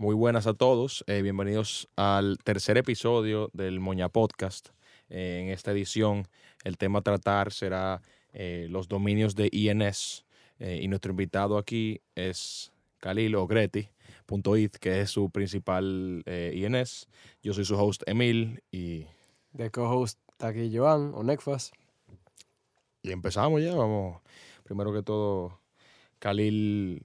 Muy buenas a todos. eh, bienvenidos al tercer episodio del Moña Podcast. Eh, en esta edición, el tema a tratar será eh, los dominios de INS. y nuestro invitado aquí es Khalil Ogreti.it, que es su principal INS. Yo soy su host Emil y, De co-host aquí Joan o Necfas. y empezamos ya. Vamos, primero que todo, Khalil,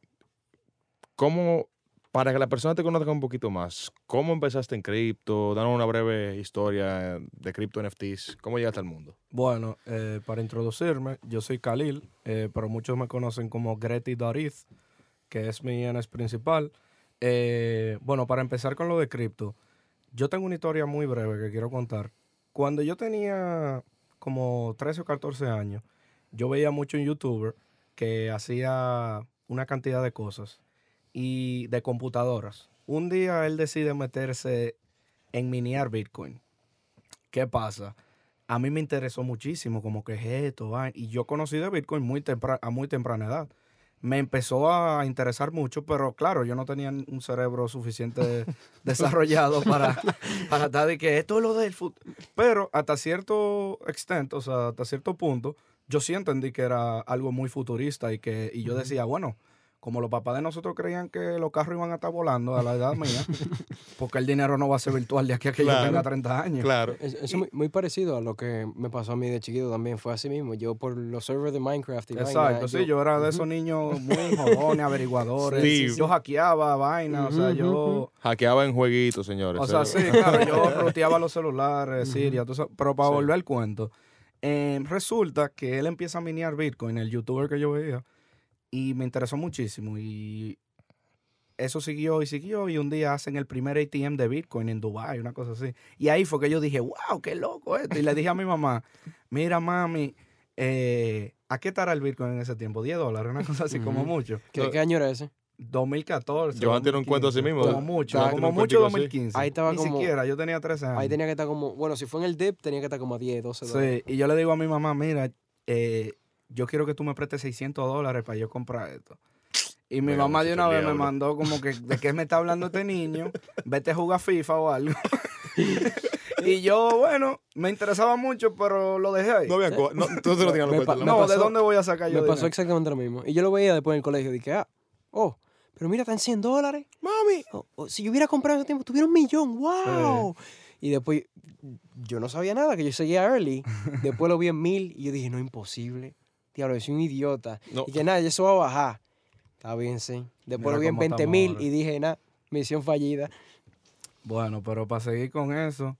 ¿cómo, para que la persona te conozca un poquito más, cómo empezaste en cripto? Danos una breve historia de cripto NFTs. ¿Cómo llegaste al mundo? Bueno, eh, para introducirme, yo soy Khalil, eh, pero muchos me conocen como Greti Dariz, que es mi INS principal. Eh, bueno, para empezar con lo de cripto, yo tengo una historia muy breve que quiero contar. Cuando yo tenía como 13 o 14 años, yo veía mucho un youtuber que hacía una cantidad de cosas y de computadoras. Un día él decide meterse en miniar Bitcoin. ¿Qué pasa? a mí me interesó muchísimo como que es esto, vaina, y yo conocí de Bitcoin muy a muy temprana edad. Me empezó a interesar mucho, pero claro, yo no tenía un cerebro suficiente desarrollado para, para estar de que esto es lo del futuro. Pero hasta cierto extent, o sea, hasta cierto punto, yo sí entendí que era algo muy futurista y que y yo decía, bueno, como los papás de nosotros creían que los carros iban a estar volando a la edad mía, porque el dinero no va a ser virtual de aquí a que Claro. yo tenga 30 años. Claro. Es, es muy, muy parecido a lo que me pasó a mí de chiquito también. Fue así mismo. Yo por los servers de Minecraft y vaina, Exacto, sí, yo era de esos niños muy jodones, averiguadores. Sí, sí, Yo hackeaba vaina, o sea, yo... Hackeaba en jueguitos, señores. O sea, sí, claro, yo roteaba los celulares, Siria, tú sabes, pero para Sí. volver al cuento, eh, resulta que él empieza a minear Bitcoin, el youtuber que yo veía, y me interesó muchísimo. Y eso siguió y siguió, y un día hacen el primer ATM de Bitcoin en Dubai, una cosa así. Y ahí fue que yo dije, wow, qué loco esto. Y le dije a mi mamá, mira, mami, eh, ¿a qué estará el Bitcoin en ese tiempo? 10 dólares, una cosa así, como mucho. ¿Qué, qué año era ese? 2014. Joan tiene un cuento así 2015, mismo, Como mucho, como mucho cuentico así. 2015. Ahí estaba Ni como- siquiera, yo tenía 13 años. Ahí tenía que estar como, bueno, si fue en el dip, tenía que estar como a 10, 12 dólares. Sí, y yo le digo a mi mamá, mira, eh, yo quiero que tú me prestes 600 dólares para yo comprar esto. Y mi mamá de una vez me mandó como que, ¿de qué me está hablando este niño? Vete a jugar FIFA o algo. y yo, bueno, me interesaba mucho, pero lo dejé ahí. No había co- no, lo tenías Me los cuentos, ¿no? No, ¿de pasó- dónde voy a sacar yo Me pasó dinero? exactamente lo mismo. Y yo lo veía después en el colegio. Dije, ah, oh, pero mira, están 100 dólares. Mami. Oh, oh, si yo hubiera comprado ese tiempo, tuviera un millón. ¡Wow! Y después, yo no sabía nada, que yo seguía early. Después lo vi en mil y yo dije, no, imposible. Diablo, yo soy un idiota. No. Y que nada, eso va a bajar. Está bien, sí. Después lo vi en cómo 20 estamos mil y dije, nada, misión fallida. Bueno, pero para seguir con eso,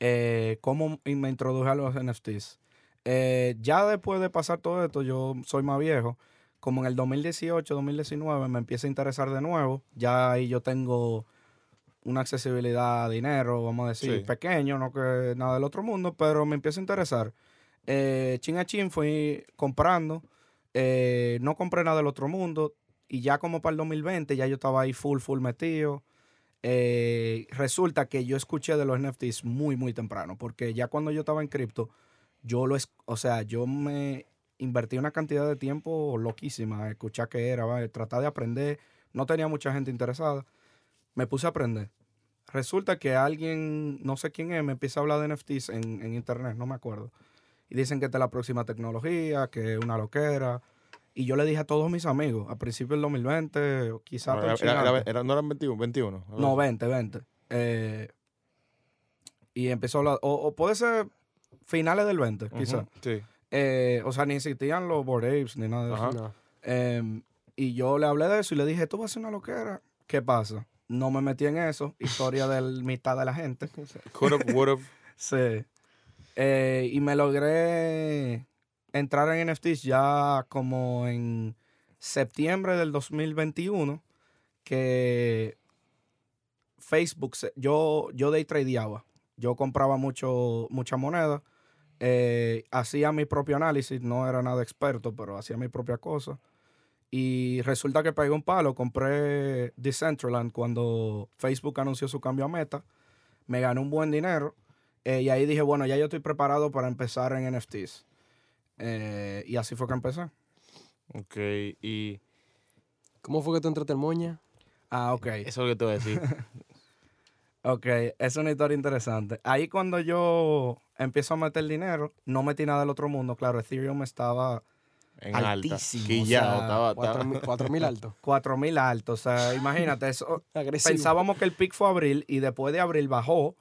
eh, ¿cómo y me introduje a los NFTs? Eh, ya después de pasar todo esto, yo soy más viejo. Como en el 2018, 2019 me empieza a interesar de nuevo. Ya ahí yo tengo una accesibilidad a dinero, vamos a decir, Sí. pequeño, no que nada del otro mundo, pero me empieza a interesar. Eh, chin a chin fui comprando. eh, no compré nada del otro mundo. Y ya como para el 2020, ya yo estaba ahí full, full metido. Eh, resulta que yo escuché de los NFTs muy, muy temprano, porque ya cuando yo estaba en cripto, yo lo, o sea, yo me invertí una cantidad de tiempo loquísima, escuchar qué era, ¿va? tratar de aprender, no tenía mucha gente interesada, me puse a aprender. Resulta que alguien, no sé quién es, me empieza a hablar de NFTs en internet, no me acuerdo. Y dicen que esta es la próxima tecnología, que es una loquera. Y yo le dije a todos mis amigos, a principios del 2020, o quizás No, era- era- era- no eran 21, 21. no, 20, 20. Eh, y empezó a hablar, o, o puede ser finales del 20, Ujú, quizás. Sí. Eh, o sea, ni existían los board apes ni nada de eso. Ajá. No. Em, y yo le hablé de eso y le dije, tú vas a hacer una loquera. ¿Qué pasa? No me metí en eso. Historia de la mitad de la gente. Could have, would have. Sí. Eh, y me logré entrar en NFTs ya como en septiembre del 2021, que Facebook, yo, yo day tradeaba. Yo compraba mucho, mucha moneda, eh, hacía mi propio análisis, no era nada experto, pero hacía mi propia cosa. Y resulta que pegué un palo, compré Decentraland cuando Facebook anunció su cambio a Meta, me gané un buen dinero eh, y ahí dije, bueno, ya yo estoy preparado para empezar en NFTs. Eh, y así fue que empecé. Ok, y ¿Cómo fue que tú entraste en Moña? Ah, ok. Eso es lo que te voy a decir. Ok, es una historia interesante. Ahí cuando yo empiezo a meter dinero, no metí nada del otro mundo. Claro, Ethereum estaba En Altísimo, alta. Quillao, o sea, estaba- Cuatro estaba- mil- cuatro mil alto. 4000 alto. O sea, imagínate, eso. Agresivo. pensábamos que el pic fue abril y después de abril bajó,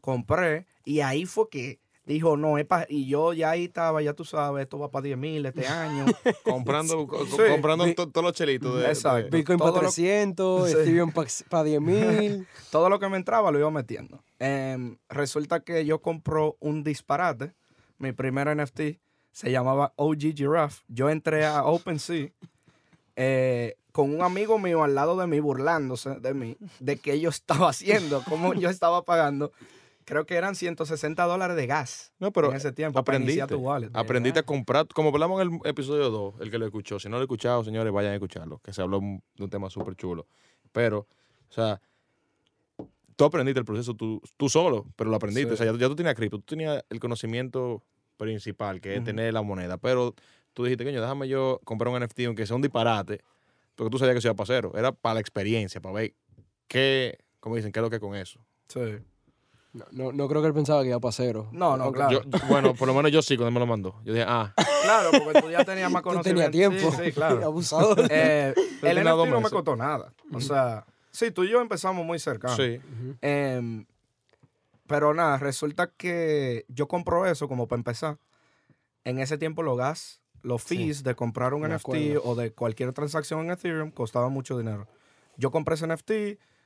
compré y ahí fue que dijo, no, es pa-", y yo ya ahí estaba, ya tú sabes, esto va para 10 mil este año. comprando, co- Sí. comprando todos los chelitos de, Exacto. de- Bitcoin para lo- 300, Sí. Ethereum para 10 mil. Todo lo que me entraba lo iba metiendo. Em, resulta que yo compro un disparate. Mi primer NFT se llamaba OG Giraffe. Yo entré a OpenSea eh, con un amigo mío al lado de mí, burlándose de mí, de qué yo estaba haciendo, cómo yo estaba pagando. Creo que eran 160 dólares de gas No, pero en ese tiempo aprendiste. tu wallet. Aprendiste a comprar, como hablamos en el episodio 2, el que lo escuchó. Si no lo he escuchado, señores, vayan a escucharlo, que se habló de un tema súper chulo. Pero, o sea, tú aprendiste el proceso tú, tú solo, pero lo aprendiste. Sí. O sea, ya, ya tú tenías cripto, tú tenías el conocimiento principal, que es tener la moneda. Pero tú dijiste, coño, déjame yo comprar un NFT, aunque sea un disparate, porque tú sabías que eso iba para cero. Era para la experiencia, para ver qué, como dicen, qué es lo que es con eso. Sí. No, no, no creo que él pensaba que iba para cero. No, no, Aunque- claro. Yo- bueno, por lo menos yo sí, cuando me lo mandó. Yo dije, ah, Claro, porque tú ya tenías más Tú conocimiento. tenías tiempo. Sí, sí, claro. Abusador. Eh, el tenía NFT no me costó nada. O sea, sí, tú y yo empezamos muy cercanos. sí. Pero nada, resulta que yo compro eso como para empezar. En ese tiempo los gas, los Sí. fees de comprar un NFT acuerdo. o de cualquier transacción en Ethereum costaban mucho dinero. Yo compré ese NFT,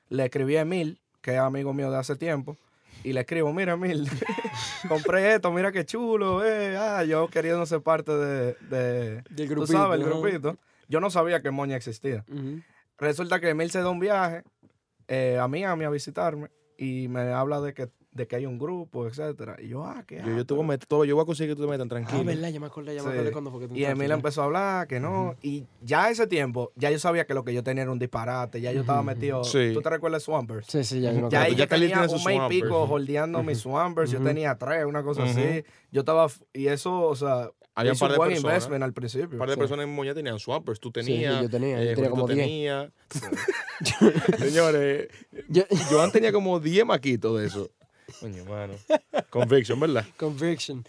le escribí a Emil, que es amigo mío de hace tiempo, y le escribo, mira Emil, compré esto, mira qué chulo, eh, ah, yo queriendo ser parte de, de Del tú grupito. sabes, el grupito. Yo no sabía que Moña existía. Resulta que Emil se da un viaje eh, a Miami a visitarme y me habla de que, de que hay un grupo, etcétera. Y yo, ah, qué Yo, yo te voy a meter todo, yo voy a conseguir que tú te metas Ah, tranquilo. verdad, ya me acordé, ya me Sí. acordé cuando fue que tú Y estabas Emil aquí. empezó a hablar que no. Y ya ese tiempo, ya yo sabía que lo que yo tenía era un disparate. Ya yo estaba metido. Sí. ¿Tú te recuerdas de Swampers? Sí, sí, ya me Ya acuerdo. ahí ya yo Khalil tenía un mes y pico holdeando mis Swampers. Yo tenía tres, una cosa así. Yo estaba. Y eso, o sea, Había un par de personas. investment al principio. Un par de Sí. personas en Moña tenían swampers. Tú sí, tenías. yo tenía, yo eh, tenía como 10. tenía. Señores, Yo- Joan tenía como 10 maquitos de eso. Coño, mano. Conviction, ¿verdad? Conviction.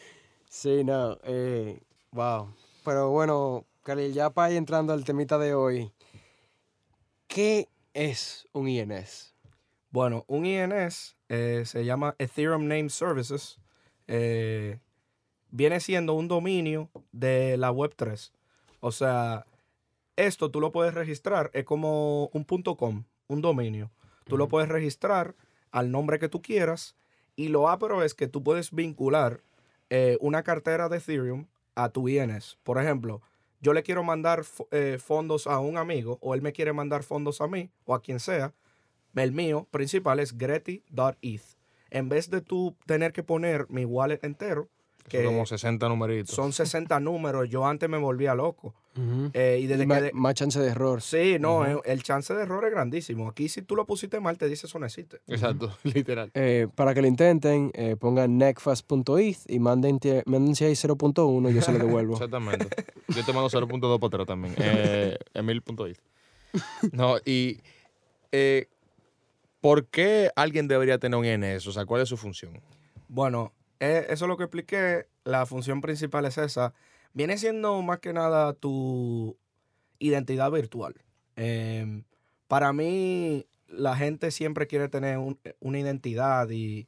Sí, no. Eh, wow. Pero bueno, Khalil, ya para ir entrando al temita de hoy. ¿Qué es un INS? Bueno, un INS eh, se llama Ethereum Name Services. eh, viene siendo un dominio de la Web3. O sea, esto tú lo puedes registrar, es como un punto .com, un dominio. Tú lo puedes registrar al nombre que tú quieras y lo ápero es que tú puedes vincular eh, una cartera de Ethereum a tu INS. Por ejemplo, yo le quiero mandar eh, fondos a un amigo o él me quiere mandar fondos a mí o a quien sea. El mío principal es Greti.eth. En vez de tú tener que poner mi wallet entero, Son que como 60 numeritos. son 60 números, yo antes me volvía loco. Eh, y desde Y que... ma- de- Más chance de error. Sí, no, eh, el chance de error es grandísimo. Aquí si tú lo pusiste mal, te dice eso no existe. Exacto, literal. Eh, para que lo intenten, eh, pongan necfast.eth y manden, tie- mándense ahí 0.1 y yo se lo devuelvo. Exactamente. Yo te mando 0.2 para atrás también. Eh, Emil.it. No, y. eh, ¿Por qué alguien debería tener un INS? O sea, ¿cuál es su función? Bueno, eh, eso es lo que expliqué. La función principal es esa. Viene siendo más que nada tu identidad virtual. Em, para mí, la gente siempre quiere tener un- una identidad y,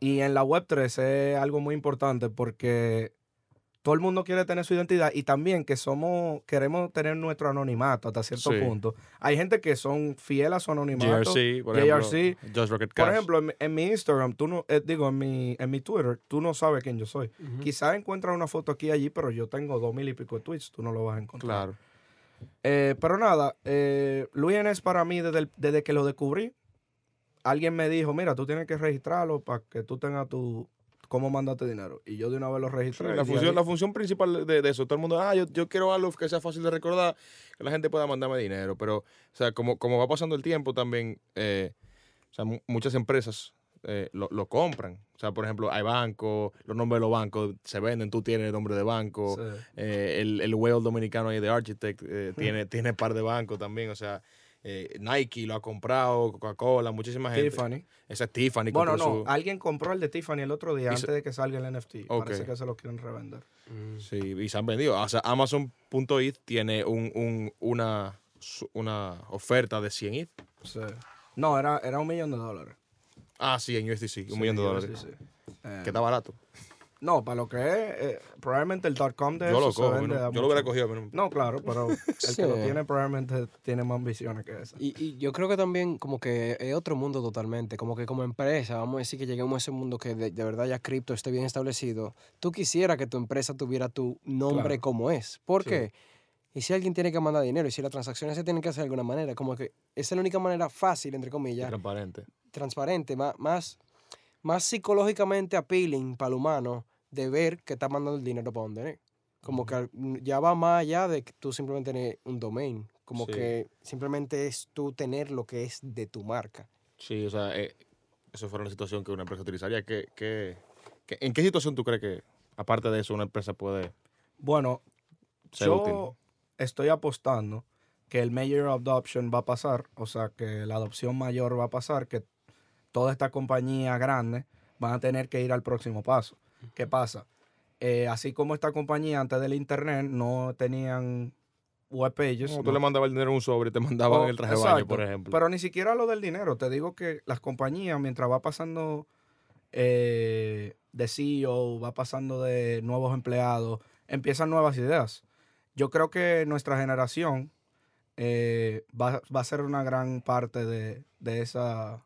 y en la Web3 es algo muy importante porque todo el mundo quiere tener su identidad y también que somos, queremos tener nuestro anonimato hasta cierto Sí. punto. Hay gente que son fieles a su anonimato. JRC, por JRC. ejemplo. Just Rocket Cash. Por ejemplo, en, mi- en mi Instagram, tú no, eh, digo, en mi, en mi Twitter, tú no sabes quién yo soy. Ujú. Quizás encuentras una foto aquí y allí, pero yo tengo dos mil y pico de tweets, tú no lo vas a encontrar. Claro. Eh, pero nada, eh, Luis es para mí desde, el- desde que lo descubrí. Alguien me dijo, mira, tú tienes que registrarlo para que tú tengas tu, cómo mandarte dinero. Y yo de una vez lo Sí, registré. la, función, ahí- la función principal de, de eso, todo el mundo, ah, yo, yo quiero algo que sea fácil de recordar, que la gente pueda mandarme dinero, pero, o sea, como, como va pasando el tiempo también, eh, o sea, mu- muchas empresas eh, lo, lo compran. O sea, por ejemplo, hay bancos, los nombres de los bancos se venden, tú tienes el nombre de banco, Sí. eh, el, el whale dominicano ahí de Architect tiene, tiene par de bancos también, o sea, eh, Nike lo ha comprado, Coca-Cola, muchísima gente. Tiffany. Esa es Tiffany. Bueno, no, su- alguien compró el de Tiffany el otro día Y se- antes de que salga el NFT. Ok. Parece que se lo quieren revender. Sí, y se han vendido. O sea, Amazon.it tiene un, un- una, una oferta de 100 ETH. Sí. No, era, era un millón de dólares. Ah, sí, en USDC, un Sí, millón de dólares. sí, sí. Eh, Que está barato. No, para lo que es, eh, probablemente el .com de Yo eso lo se cojo. vende ¿no? a Yo lo hubiera cogido, pero No, claro, pero el Sí. que lo tiene probablemente tiene más ambiciones que esa. Y, y yo creo que también como que es otro mundo totalmente, como que como empresa, vamos a decir que lleguemos a ese mundo que de, de verdad ya cripto esté bien establecido, tú quisieras que tu empresa tuviera tu nombre Claro. como es. ¿Por Sí. qué? Y si alguien tiene que mandar dinero y si las transacciones se tienen que hacer de alguna manera, como que esa es la única manera fácil, entre comillas, transparente. transparente, más, más, más psicológicamente appealing para el humano de ver que está mandando el dinero para donde es. Como que al- mm, ya va más allá de que tú simplemente tener un domain. Como Sí. que simplemente es tú tener lo que es de tu marca. Sí, o sea, eh, eso fuera una situación que una empresa utilizaría. ¿Qué, qué, qué- en qué situación tú crees que, aparte de eso, una empresa puede Bueno, ser yo útil? estoy apostando que el Major Adoption va a pasar, o sea, que la adopción mayor va a pasar, que toda esta compañía grande van a tener que ir al próximo paso. ¿Qué pasa? Eh, así como esta compañía antes del Internet no tenían web pages. No- tú le mandabas el dinero en un sobre y te mandaban Oh, el traje de baño, por ejemplo. Pero ni siquiera lo del dinero. Te digo que las compañías, mientras va pasando eh, de CEO, va pasando de nuevos empleados, empiezan nuevas ideas. Yo creo que nuestra generación eh, va, va a ser una gran parte de, de esa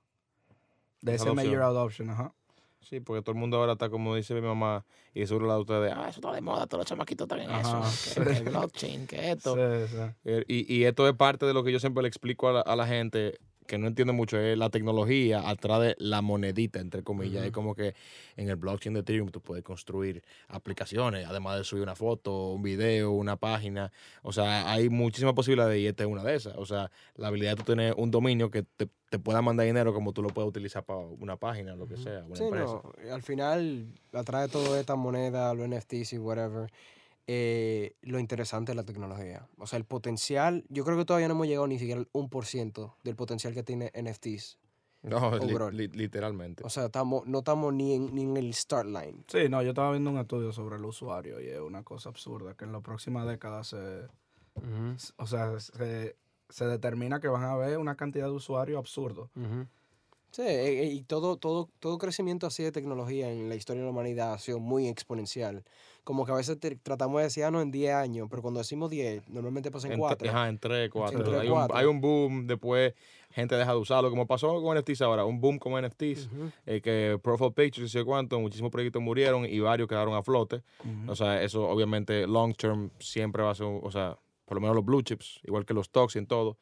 de ese adopción. major adoption. Ajá. Sí, porque todo el mundo ahora está como dice mi mamá, y seguro la de ustedes, ah, eso está de moda, todos los chamaquitos están en Ajá, eso, que, que el blockchain, que esto. Sí, sí. Eh, Y, y esto es parte de lo que yo siempre le explico a la, a la gente que no entiende mucho, es la tecnología atrás de la monedita, entre comillas. Es como que en el blockchain de Ethereum tú puedes construir aplicaciones, además de subir una foto, un video, una página. O sea, hay muchísimas posibilidades y esta es una de esas. O sea, la habilidad de tú tener un dominio que te, te pueda mandar dinero como tú lo puedes utilizar para una página, lo que sea, una Sí, empresa. no, al final, atrás de todo esta moneda, los NFTs y whatever, eh, lo interesante es la tecnología. O sea, el potencial, yo creo que todavía no hemos llegado ni siquiera al 1% del potencial que tiene NFTs. No, li- li- literalmente. O sea, estamos, no estamos ni en, ni en el start line. Sí, no, yo estaba viendo un estudio sobre el usuario y es una cosa absurda que en la próxima década se, S- O sea, se, se determina que van a haber una cantidad de usuarios absurdo. Ujú. Sí, eh, eh, y todo, todo, todo crecimiento así de tecnología en la historia de la humanidad ha sido muy exponencial. Como que a veces te- tratamos de decir, ah, no, en 10 años, pero cuando decimos 10, normalmente pasa en En 4. tre- Ajá, en 3, 4. En tres, hay, un, cuatro. hay un boom, después gente deja de usarlo, como pasó con NFTs ahora, un boom con NFTs, eh, que Profile Pictures y sé cuánto, muchísimos proyectos murieron y varios quedaron a flote. O sea, eso obviamente long term siempre va a ser, o sea, por lo menos los blue chips, igual que los stocks y en todo,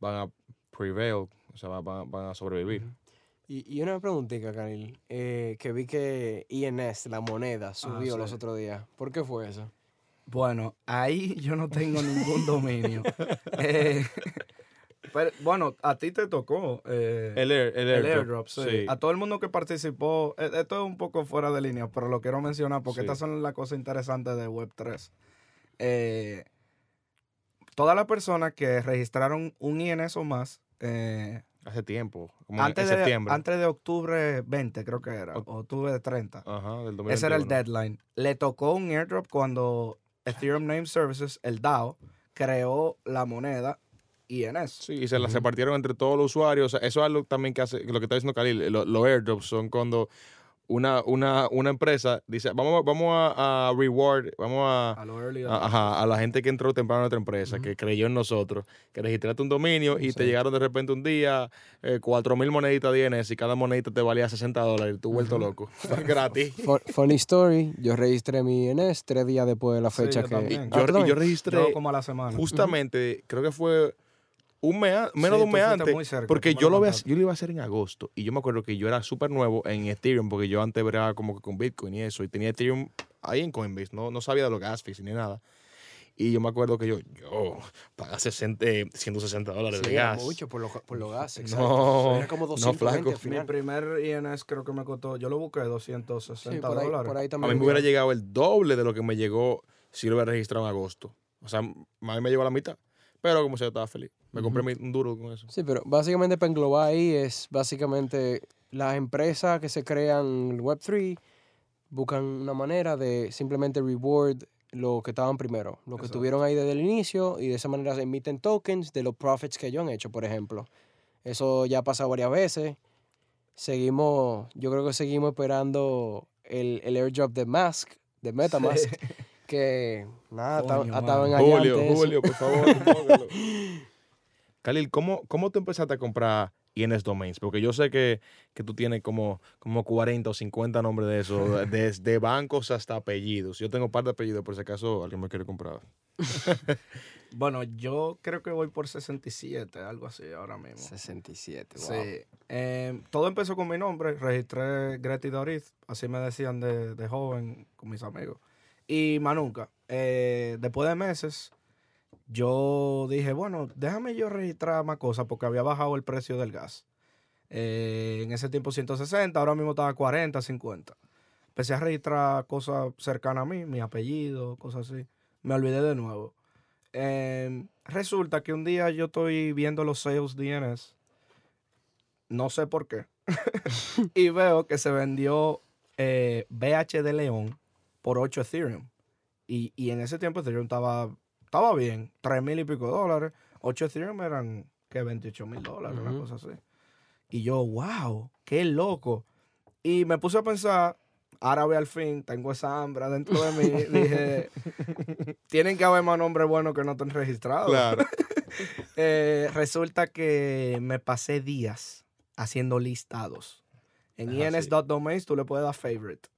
van a prevail, o sea, van, van- van a sobrevivir. Y, y una preguntita, Karil, eh, que vi que INS, la moneda, subió los sí. otros días. ¿Por qué fue eso? Bueno, ahí yo no tengo ningún dominio. Eh, pero, bueno, a ti te tocó eh, El, air- el el airdrop, airdrop. sí. sí. A todo el mundo que participó, eh, esto es un poco fuera de línea, pero lo quiero mencionar porque Sí. estas son las cosas interesantes de Web3. Eh, todas las personas que registraron un INS o más eh, Hace tiempo, como antes, en de, septiembre. antes de octubre 20, creo que era, O- octubre 30. Ajá, del 2021. Ese era el deadline. Le tocó un airdrop cuando Ethereum Name Services, el DAO, creó la moneda INS. Sí, y se las repartieron entre todos los usuarios. O sea, eso es algo también que hace, lo que está diciendo Khalil, lo- los airdrops son cuando una, una, una empresa dice, vamos, vamos a, a reward, vamos a, A lo early a, adopters. ajá, a la gente que entró temprano a nuestra empresa, que creyó en nosotros, que registraste un dominio y te llegaron de repente un día eh, 4 mil moneditas de INS y cada monedita te valía 60 dólares y tú vuelto loco. Gratis. Fu- Funny story, yo registré mi INS tres días después de la Sí, fecha yo que... también. Y Ah, yo, ¿tú y yo registré Yo como a la semana. justamente, creo que fue un mes, menos Sí, de un mes antes, muy cerca, porque yo lo lo, voy a- yo lo iba a hacer en agosto y yo me acuerdo que yo era súper nuevo en Ethereum porque yo antes era como que con Bitcoin y eso y tenía Ethereum ahí en Coinbase, no, no sabía de los gas fees ni nada. Y yo me acuerdo que yo, yo, paga 60, eh, 160 dólares Sí, de gas. mucho por, lo, por los gases. No, exacto. Era como no, 220 flaco. al Mi primer INS creo que me costó, yo lo busqué Sí, 260 por ahí, dólares. por ahí A también. mí me hubiera llegado el doble de lo que me llegó si lo hubiera registrado en agosto. O sea, a mí me llegó a la mitad. Pero como sea, yo estaba feliz. Me compré mi- un duro con eso. Sí, pero básicamente para englobar ahí es básicamente las empresas que se crean en el Web3 buscan una manera de simplemente reward lo que estaban primero, lo que Exacto. tuvieron ahí desde el inicio y de esa manera se emiten tokens de los profits que ellos han hecho, por ejemplo. Eso ya ha pasado varias veces. Seguimos, yo creo que seguimos esperando el, el airdrop de Mask, de MetaMask, que nada, estaban allá Julio, antes. Julio, por favor. póngalo. Khalil, ¿cómo, ¿cómo tú empezaste a comprar INS Domains? Porque yo sé que, que tú tienes como, como 40 o 50 nombres de eso, desde bancos hasta apellidos. Yo tengo un par de apellidos, por si acaso alguien me quiere comprar. Bueno, yo creo que voy por 67, algo así ahora mismo. 67, wow. Sí. Eh, todo empezó con mi nombre. Registré Greti Doriz. Así me decían de, de joven con mis amigos. Y más nunca. Eh, después de meses, yo dije, bueno, déjame yo registrar más cosas porque había bajado el precio del gas. Eh, en ese tiempo 160, ahora mismo estaba 40, 50. Empecé a registrar cosas cercanas a mí, mi apellido, cosas así. Me olvidé de nuevo. Eh, resulta que un día yo estoy viendo los sales DNS no sé por qué. y veo que se vendió eh, BH de León por 8 Ethereum. Y, y en ese tiempo Ethereum estaba, estaba bien, 3 mil y pico dólares. 8 Ethereum eran, que 28 mil dólares, una cosa así. Y yo, wow, qué loco. Y me puse a pensar, ahora ve al fin, tengo esa hambre dentro de mí. Dije, tienen que haber más nombres buenos que no estén registrados. Claro. Eh, resulta que me pasé días haciendo listados. En ins.domains tú le puedes dar favorite.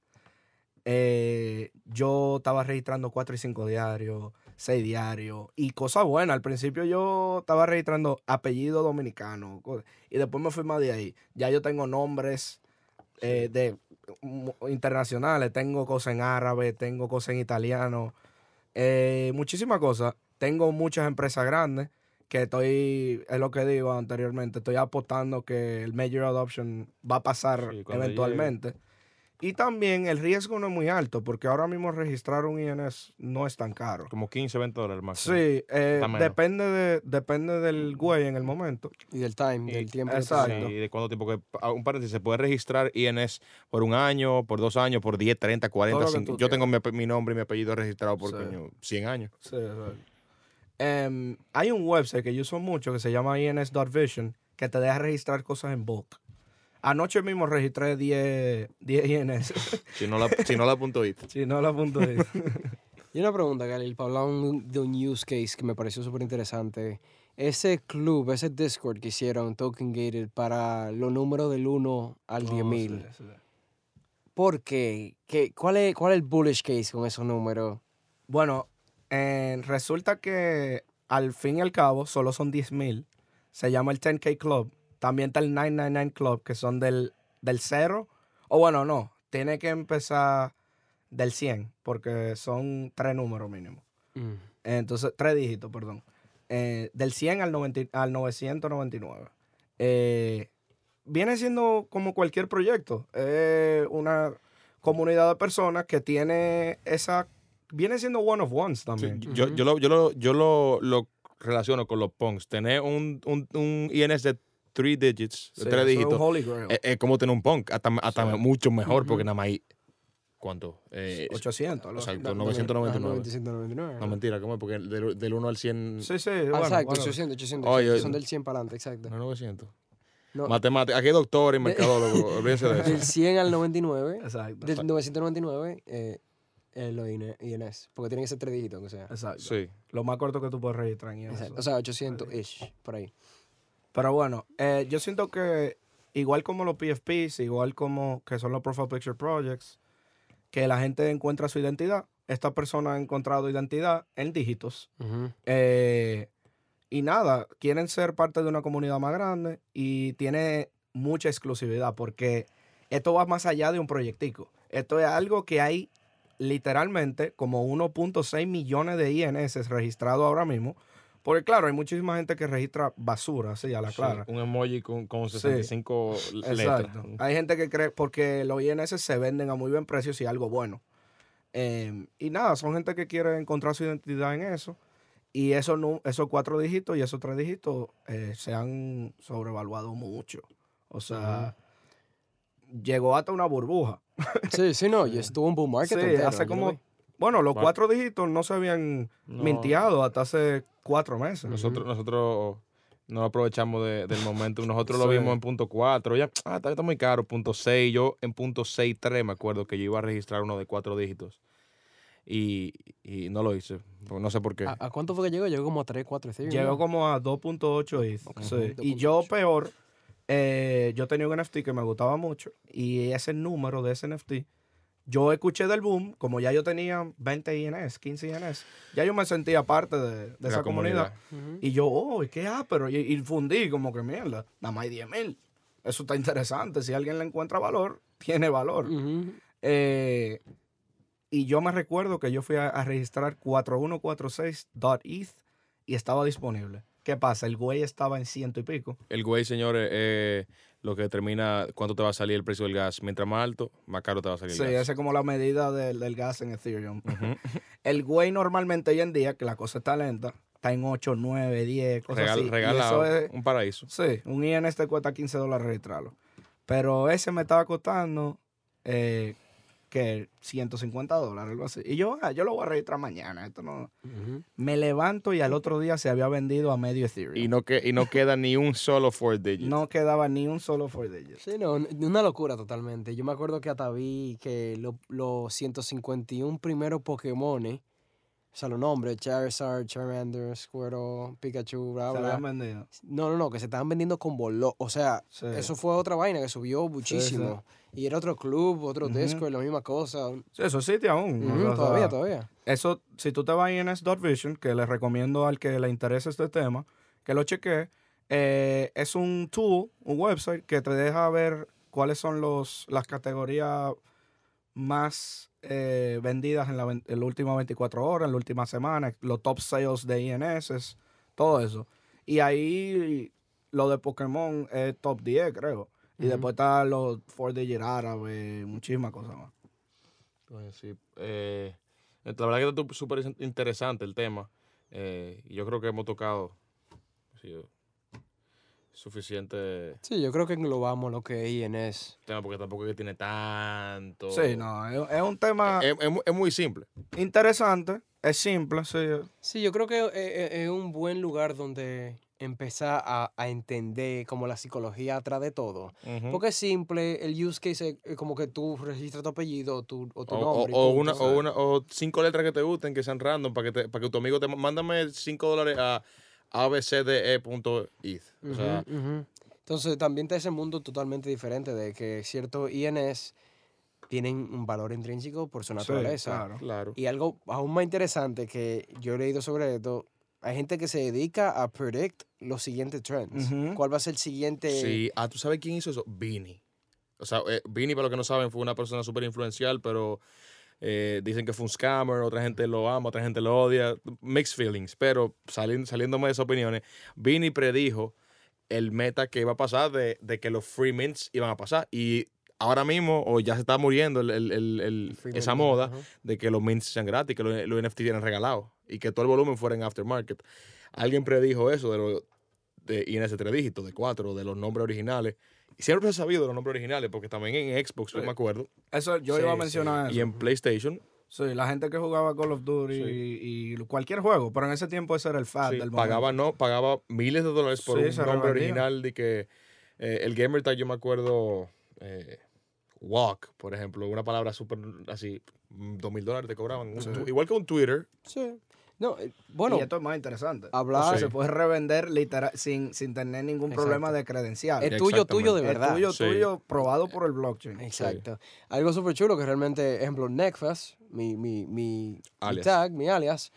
Eh, yo estaba registrando 4 y 5 diarios, 6 diarios y cosa buena. Al principio yo estaba registrando apellido dominicano y después me fui más de ahí. Ya yo tengo nombres eh, de internacionales, tengo cosas en árabe, tengo cosas en italiano, eh, muchísimas cosas. Tengo muchas empresas grandes que estoy, es lo que digo anteriormente, estoy apostando que el major adoption va a pasar Sí, eventualmente. Y también el riesgo no es muy alto, porque ahora mismo registrar un INS no es tan caro. Como 15, 20 dólares máximo. Sí, eh, depende, de, depende del güey en el momento. Y del time, Y- del tiempo. que exacto. Sí, de cuánto tiempo que. Un paréntesis, se puede registrar INS por un año, por dos años, por 10, 30, 40. Todo lo que cinco- tú Yo tengo mi, mi nombre y mi apellido registrado por Sí. coño, 100 años. Sí, exacto. Em, hay un website que yo uso mucho que se llama ins.vision que te deja registrar cosas en bulk. Anoche mismo registré 10, 10 INS. Si no la, si no la punto it. si no la punto ahí. Y una pregunta, Galil, para hablar de un use case que me pareció súper interesante. Ese club, ese Discord que hicieron, Token Gated, para los números del 1 al Oh, 10.000. sí, sí. ¿Por qué? ¿Qué cuál, es, ¿Cuál es el bullish case con esos números? Bueno, eh, resulta que al fin y al cabo solo son 10 mil. Se llama el 10K Club. También está el 999 Club, que son del, del cero. O bueno, no. Tiene que empezar del 100, porque son tres números mínimo. Entonces, tres dígitos, perdón. Eh, del 100 al, 90 al 999. Eh, viene siendo como cualquier proyecto. Es una comunidad de personas que tiene esa... Viene siendo one of ones Sí, también. yo, yo, lo, yo, lo, yo lo, lo relaciono con los punks. Tener un, un, un INS de 3 digits, Sí, 3 eso es un dígitos, holy grail. es, es como tener un punk. Hasta, hasta Sí. mucho mejor, porque nada más hay. ¿Cuánto? Eh, 800. algo así. exacto, No, 999. 999. No, mentira, ¿cómo es? Porque del, del 1 al 100. Sí, sí. Ah, bueno, exacto, bueno. 800, 800. Oye, son del 100 para adelante, exacto. No, 900. No, Matemática. Aquí hay doctor y mercadólogo. Olvídense de del eso. 100 al 99, Exacto. del 999, eh, eh, los IN- INS. Porque tienen que ser tres dígitos, aunque sea. Exacto. Sí. Lo más corto que tú puedes registrar en Exacto. eso. O sea, 800-ish, por ahí. Pero bueno, eh, yo siento que igual como los PFPs, igual como que son los Profile Picture Projects, que la gente encuentra su identidad. Esta persona ha encontrado identidad en dígitos. Eh, y nada, quieren ser parte de una comunidad más grande y tiene mucha exclusividad porque esto va más allá de un proyectico. Esto es algo que hay literalmente como 1.6 millones de INS registrados ahora mismo. Porque claro, hay muchísima gente que registra basura, así a la Sí, clara. Un emoji con, con Sí. 65 letras. Exacto. Hay gente que cree, porque los INS se venden a muy buen precio si algo bueno. Eh, y nada, son gente que quiere encontrar su identidad en eso. Y esos, nu- esos cuatro dígitos y esos tres dígitos eh, se han sobrevaluado mucho. O sea, llegó hasta una burbuja. Sí, sí, no, y estuvo un bull market Sí, entero, hace como... Bueno, los Bueno. cuatro dígitos no se habían No. minteado hasta hace cuatro meses. Nosotros, nosotros no aprovechamos de- del momento. Nosotros lo vimos en punto 4. Ya, ah, está, está muy caro. Punto 6. Yo en punto 6.3 me acuerdo que yo iba a registrar uno de cuatro dígitos. Y, y no lo hice. porque No sé por qué. ¿A, a cuánto fue que llegó? Llegó como a 3, 4 Ethereum. Llegó ¿no? como a 2.8 ETH. Ok, sí. Y yo peor, eh, yo tenía un NFT que me gustaba mucho y ese número de ese NFT, yo escuché del boom, como ya yo tenía 20 INS, 15 INS, ya yo me sentía parte de, esa comunidad. Y yo, oh, ¿qué ah, pero y, y fundí como que mierda, nada más hay 10 mil. Eso está interesante. Si alguien le encuentra valor, tiene valor. Eh, y yo me recuerdo que yo fui a, a registrar 4146.eth E y estaba disponible. ¿Qué pasa? El güey estaba en ciento y pico. El güey, señores, eh, lo que determina cuánto te va a salir el precio del gas. Mientras más alto, más caro te va a salir Sí, el gas. esa es como la medida del, del gas en Ethereum. El güey normalmente hoy en día, que la cosa está lenta, está en 8, 9, 10, cosas Regal- así. Regalado. eso es- Un paraíso. Sí, un INS te cuesta 15 dólares registrarlo. Pero ese me estaba costando eh, que 150 dólares, algo así. Y yo, ah, yo lo voy a registrar mañana. Esto no... Me levanto y al otro día se había vendido a medio Ethereum. Y no, que, y no queda ni un solo four digit. no quedaba ni un solo for digits. Sí, no, una locura totalmente. Yo me acuerdo que hasta vi que lo- los 151 primeros Pokémon, o sea, los nombres, Charizard, Charmander, Squirtle, Pikachu, bla, Se bla. habían vendido. No, no, no, que se estaban vendiendo con bolo. O sea, Sí. eso fue otra vaina que subió muchísimo. Y era otro club, otro Ujú. Discord, la misma cosa. Sí, eso existe aún. o sea, todavía, todavía. Eso, si tú te vas a INS.vision, que les recomiendo al que le interese este tema, que lo chequee, eh, es un tool, un website que te deja ver cuáles son los, las categorías más eh, vendidas en la, en la última 24 horas, en la última semana, los top sales de INS, todo eso. Y ahí lo de Pokémon es top 10, creo. Y después está los 4-digit árabes, muchísimas cosas más. Pues sí, eh, la verdad que está súper interesante el tema. eh, yo creo que hemos tocado sí, suficiente Sí, yo creo que englobamos lo que es INS. tema porque tampoco es que tiene tanto. Sí, no, es, es un tema Es, es mu- es muy simple. interesante, es simple, sí. Sí, yo creo que eh, es un buen lugar donde empezar a, a entender como la psicología atrás de todo. Porque es simple, el use case es como que tú registras tu apellido tu, o tu O, nombre. o- una, o, una, o cinco letras que te gusten, que sean random, para que, te- para que tu amigo te mándame cinco dólares a abcde.eth. O sea, Ujú, ujú. Entonces también está ese mundo totalmente diferente de que ciertos INS tienen un valor intrínseco por su Sí, naturaleza. claro. claro. Y algo aún más interesante que yo he leído sobre esto, hay gente que se dedica a predict los siguientes trends. ¿Cuál va a ser el siguiente? Sí, ah, ¿tú sabes quién hizo eso? Vini. O sea, eh, Vini, para los que no saben, fue una persona súper influencial, pero eh, dicen que fue un scammer, otra gente lo ama, otra gente lo odia. Mixed feelings. Pero saliendo, saliéndome de esas opiniones, Vini predijo el meta que iba a pasar de, de que los free mints iban a pasar. Y ahora mismo, o ya se está muriendo el- esa moda de que los mints sean gratis, que los, los NFT eran regalados y que todo el volumen fuera en aftermarket. Alguien predijo eso de los de INS tres dígitos, de cuatro, de los nombres originales. Y siempre se ha sabido de los nombres originales, porque también en Xbox, yo Sí. me acuerdo, Eso yo Sí, iba a sí. mencionar eso. y en PlayStation, Sí, la gente que jugaba Call of Duty Sí. y, y cualquier juego, pero en ese tiempo ese era el fad sí, del momento. pagaba, no, pagaba miles de dólares por Sí, un nombre revendía. original de que eh, el gamer tag, yo me acuerdo, eh, walk, por ejemplo, una palabra súper así, dos mil dólares te cobraban. Igual que un Twitter, Sí. No, eh, bueno, y esto es más interesante. hablar Sí. Se puede revender literal sin, sin tener ningún problema de credenciales. es tuyo, tuyo de verdad. Es tuyo, Sí. tuyo, probado por el blockchain. Exacto. Algo súper chulo que realmente, ejemplo, Necfas, mi, mi, mi, tag, mi alias,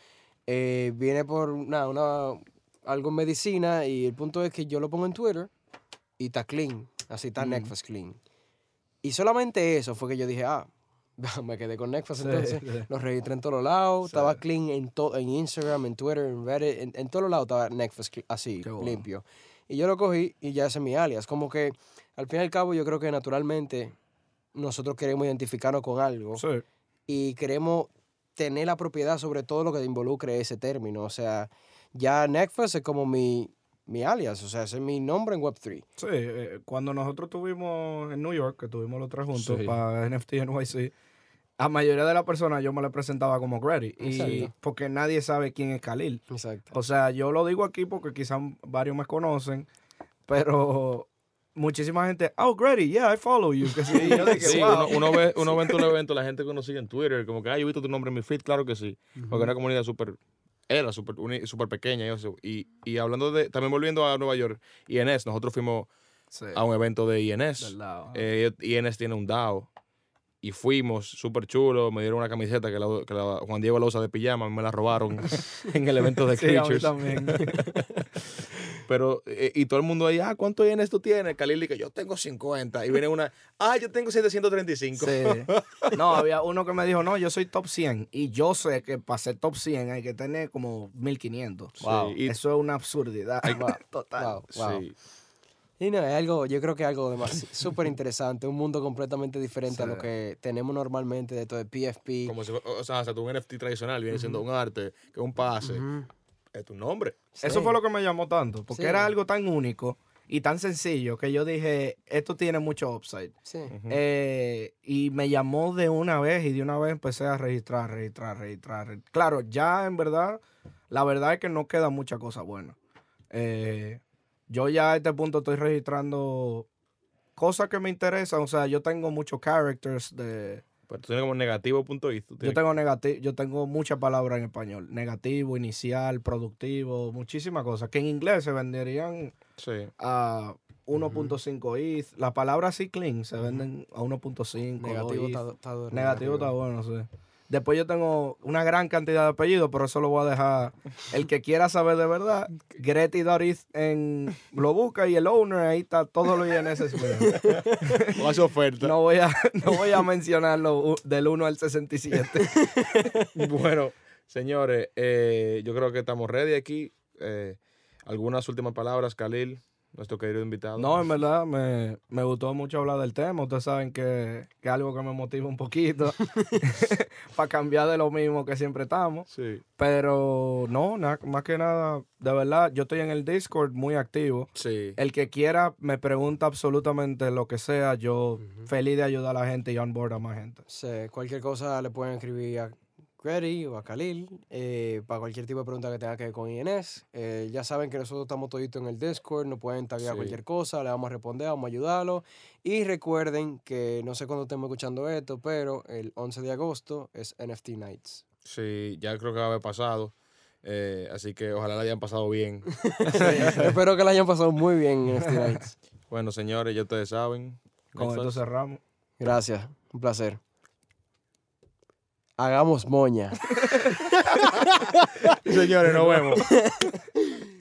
eh, viene por una, una, algo en medicina y el punto es que yo lo pongo en Twitter y está clean, así está Mm. Necfas clean. Y solamente eso fue que yo dije, ah, me quedé con Sí, entonces, sí. lo registré en todos lados, Sí. estaba clean en, to- en Instagram, en Twitter, en Reddit, en, en todos lados estaba cle- así, bueno. limpio. Y yo lo cogí y ya ese es mi alias. Como que al fin y al cabo yo creo que naturalmente nosotros queremos identificarnos con algo Sí. y queremos tener la propiedad sobre todo lo que involucre ese término. O sea, ya Netflix es como mi, mi alias, o sea, ese es mi nombre en Web3. Sí, eh, cuando nosotros estuvimos en New York, que estuvimos los tres juntos Sí. para NFT NYC, a mayoría de las personas yo me le presentaba como Grady. Y porque nadie sabe quién es Khalil. Exacto. O sea, yo lo digo aquí porque quizás varios me conocen, pero muchísima gente, oh, Grady, yeah, I follow you. Que sí, y yo dije, Sí, wow. uno, uno ve, uno ve en tu evento la gente que uno sigue en Twitter, como que, ah, yo he visto tu nombre en mi feed, claro que sí. Porque una comunidad súper, era súper súper pequeña. Y, y, y hablando de, también volviendo a Nueva York, INS, nosotros fuimos Sí, a un evento de INS. verdad. Eh, INS tiene un DAO. Y fuimos, súper chulo, me dieron una camiseta que, la, que la- Juan Diego la usa de pijama, me la robaron en el evento de Sí, a mí Creatures. también. Pero, eh, y todo el mundo ahí, ah, ¿cuánto INS tú tienes? Khalil dice, yo tengo 50. Y viene una, ah, yo tengo 735. Sí. No, había uno que me dijo, no, yo soy top 100. Y yo sé que para ser top 100 hay que tener como 1500. Sí, Wow. Eso es una absurdidad. Total. Wow, wow. Sí. Y no, es algo, yo creo que es algo demasi- súper interesante, un mundo completamente diferente a lo que tenemos normalmente de todo el PFP. Como si, o sea, o sea, tu NFT tradicional viene siendo un arte, que es un pase, es tu nombre. Eso fue lo que me llamó tanto, porque Sí. era algo tan único y tan sencillo que yo dije, esto tiene mucho upside. Sí. Eh, y me llamó de una vez y de una vez empecé a registrar, registrar, registrar. re- Claro, ya en verdad, la verdad es que no queda mucha cosa buena. Eh, yo ya a este punto estoy registrando cosas que me interesan. O sea, yo tengo muchos characters de... Pero tú tienes como negativo.it. tú Yo tienes- tengo negativo, yo tengo muchas palabras en español. Negativo, inicial, productivo, muchísimas cosas. Que en inglés se venderían Sí. a 1.5 ETH. Las palabras así clean se venden a 1.5. Negativo 2 está, ETH. está duro, Negativo está bueno, sí. Después yo tengo una gran cantidad de apellidos, pero eso lo voy a dejar. El que quiera saber de verdad, Greti Doris en lo busca y el owner ahí está todo lo INS. O hace oferta. No voy a, no voy a mencionarlo del 1 al 67. Bueno, señores, eh, yo creo que estamos ready aquí. Eh, algunas últimas palabras, Khalil, nuestro querido invitado. No, en verdad me, me gustó mucho hablar del tema. Ustedes saben que, que es algo que me motiva un poquito para cambiar de lo mismo que siempre estamos. Sí, Pero no, na- más que nada, de verdad, yo estoy en el Discord muy activo. sí. El que quiera me pregunta absolutamente lo que sea. Yo feliz de ayudar a la gente y onboard a más gente. Sí, cualquier cosa le pueden escribir a Grady o a Khalil eh, para cualquier tipo de pregunta que tenga que ver con INS. Eh, ya saben que nosotros estamos toditos en el Discord, nos pueden taguear Sí. cualquier cosa, le vamos a responder, vamos a ayudarlo. Y recuerden que no sé cuándo estemos escuchando esto, pero el 11 de agosto es NFT Nights. Sí, ya creo que va a haber pasado. Eh, así que ojalá la hayan pasado bien. Espero que la hayan pasado muy bien en NFT Nights. bueno, señores, ya ustedes saben. Con esto cerramos. Gracias, un placer. Hagamos moña. Señores, nos vemos.